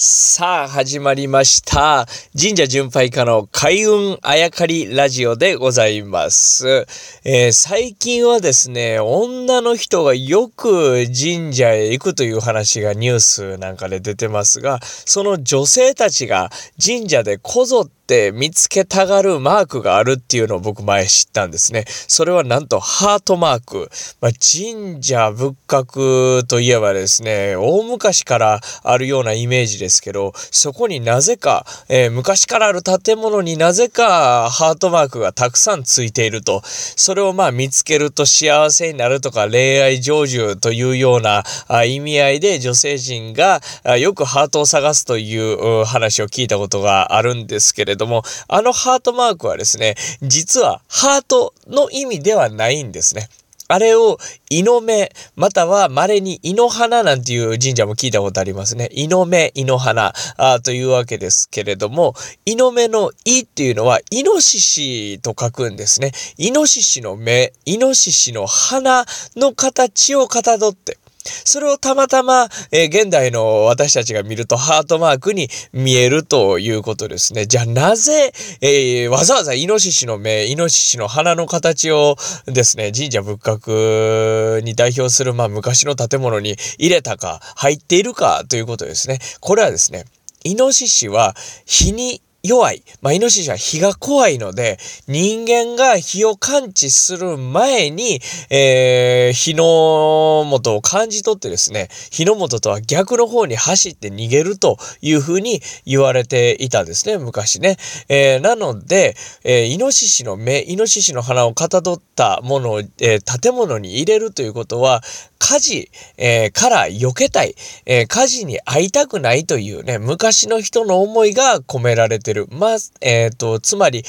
さあ、始まりました。神社巡拝家の開運あやかりラジオでございます、えー、最近はですね、女の人がよく神社へ行くという話がニュースなんかで出てますが、その女性たちが神社でこぞってって見つけたがるマークがあるっていうのを僕前知ったんですね。それはなんとハートマーク。まあ、神社仏閣といえばですね、大昔からあるようなイメージですけど、そこになぜか、えー、昔からある建物になぜかハートマークがたくさんついていると。それをまあ見つけると幸せになるとか恋愛成就というような意味合いで女性陣がよくハートを探すという話を聞いたことがあるんですけれどども、あのハートマークはですね、実はハートの意味ではないんですね。あれを、イノメ、または稀にイノ花なんていう神社も聞いたことありますね。イノメ、イノ花あというわけですけれども、イノメのイっていうのは、イノシシと書くんですね。イノシシの目、イノシシの鼻の形をかたどって、それをたまたま、えー、現代の私たちが見るとハートマークに見えるということですね。じゃあなぜ、えー、わざわざイノシシの目、イノシシの鼻の形をですね、神社仏閣に代表する、まあ、昔の建物に入れたか、入っているかということですね。これはですね、イノシシは日に弱い。まあ、イノシシは火が怖いので、人間が火を感知する前に、えー、火の元を感じ取ってですね、火の元とは逆の方に走って逃げるというふうに言われていたんですね、昔ね。えー、なので、えー、イノシシの目、イノシシの鼻をかたどったものを、え、建物に入れるということは、火事、えー、から避けたい、えー、火事に会いたくないというね、昔の人の思いが込められてる。まあ、えっ、ー、と、つまり、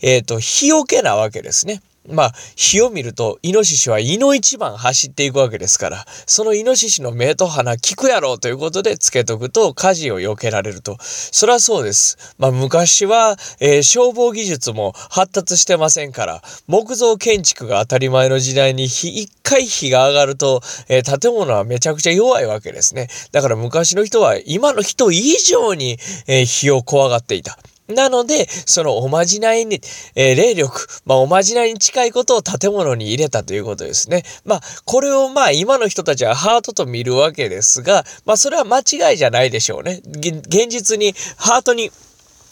えっ、と、日よけなわけですね。まあ、火を見ると、イノシシは胃の一番走っていくわけですから、そのイノシシの目と鼻効くやろうということでつけとくと火事を避けられると。そりゃそうです。まあ、昔は、えー、消防技術も発達してませんから、木造建築が当たり前の時代に火、一回火が上がると、えー、建物はめちゃくちゃ弱いわけですね。だから昔の人は今の人以上に、えー、火を怖がっていた。なので、そのおまじないに、えー、霊力、まあ、おまじないに近いことを建物に入れたということですね。まあ、これをまあ、今の人たちはハートと見るわけですが、まあ、それは間違いじゃないでしょうね。現実にハートに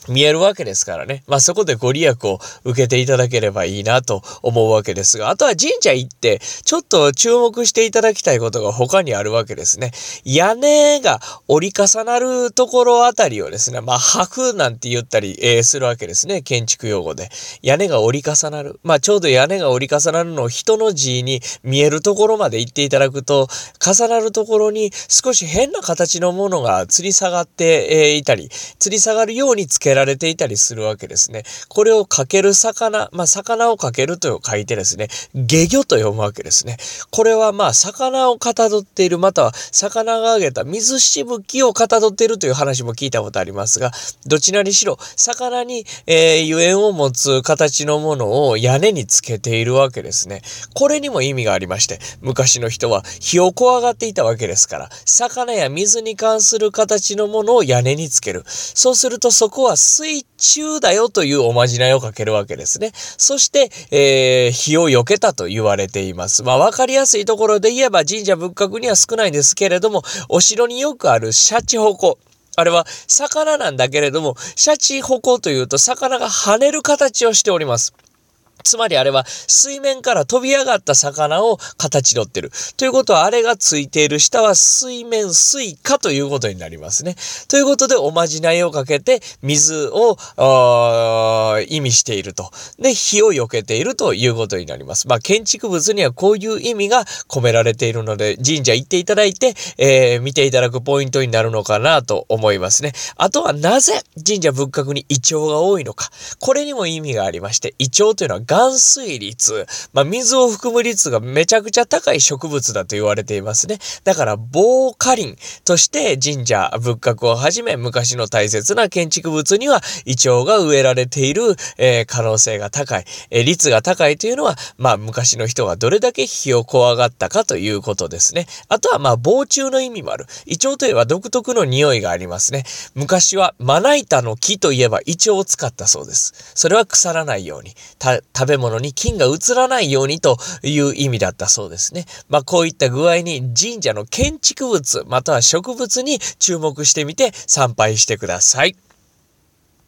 見えるわけですからね。まあそこでご利益を受けていただければいいなと思うわけですが、あとは神社行って、ちょっと注目していただきたいことが他にあるわけですね。屋根が折り重なるところあたりをですね、まあ白なんて言ったり、え、するわけですね。建築用語で。屋根が折り重なる。まあちょうど屋根が折り重なるのを人の字に見えるところまで行っていただくと、重なるところに少し変な形のものが吊り下がって、いたり、吊り下がるようにつけられられていたりするわけですね。これをかける魚、まあ、魚をかけると書いてですね、下魚と読むわけですね。これはまあ、魚をかたどっている、または魚が揚げた水しぶきをかたどっているという話も聞いたことありますが、どちらにしろ、魚に、えー、ゆえんを持つ形のものを屋根につけているわけですね。これにも意味がありまして、昔の人は火を怖がっていたわけですから、魚や水に関する形のものを屋根につける。そうするとそこは水中だよというおまじないをかけるわけですね。そして、えー、火を避けたと言われています。まあ、わかりやすいところで言えば神社仏閣には少ないんですけれども、お城によくあるシャチホコ。あれは魚なんだけれども、シャチホコというと魚が跳ねる形をしております。つまりあれは水面から飛び上がった魚を形取ってる。ということはあれがついている下は水面水下ということになりますね。ということでおまじないをかけて水を意味していると。で、火を避けているということになります。まあ建築物にはこういう意味が込められているので神社行っていただいて、えー、見ていただくポイントになるのかなと思いますね。あとはなぜ神社仏閣にイチョウが多いのか。これにも意味がありまして、イチョウというのは含水率、まあ、水を含む率がめちゃくちゃ高い植物だと言われていますね。だから、防火林として神社、仏閣をはじめ昔の大切な建築物にはイチョウが植えられている、えー、可能性が高い、えー、率が高いというのは、まあ、昔の人がどれだけ火を怖がったかということですね。あとは、まあ、防虫の意味もある。イチョウといえば独特の匂いがありますね。昔はまな板の木といえばイチョウを使ったそうです。それは腐らないように、食べ物に菌が移らないようにという意味だったそうですね。まあこういった具合に神社の建築物または植物に注目してみて参拝してください。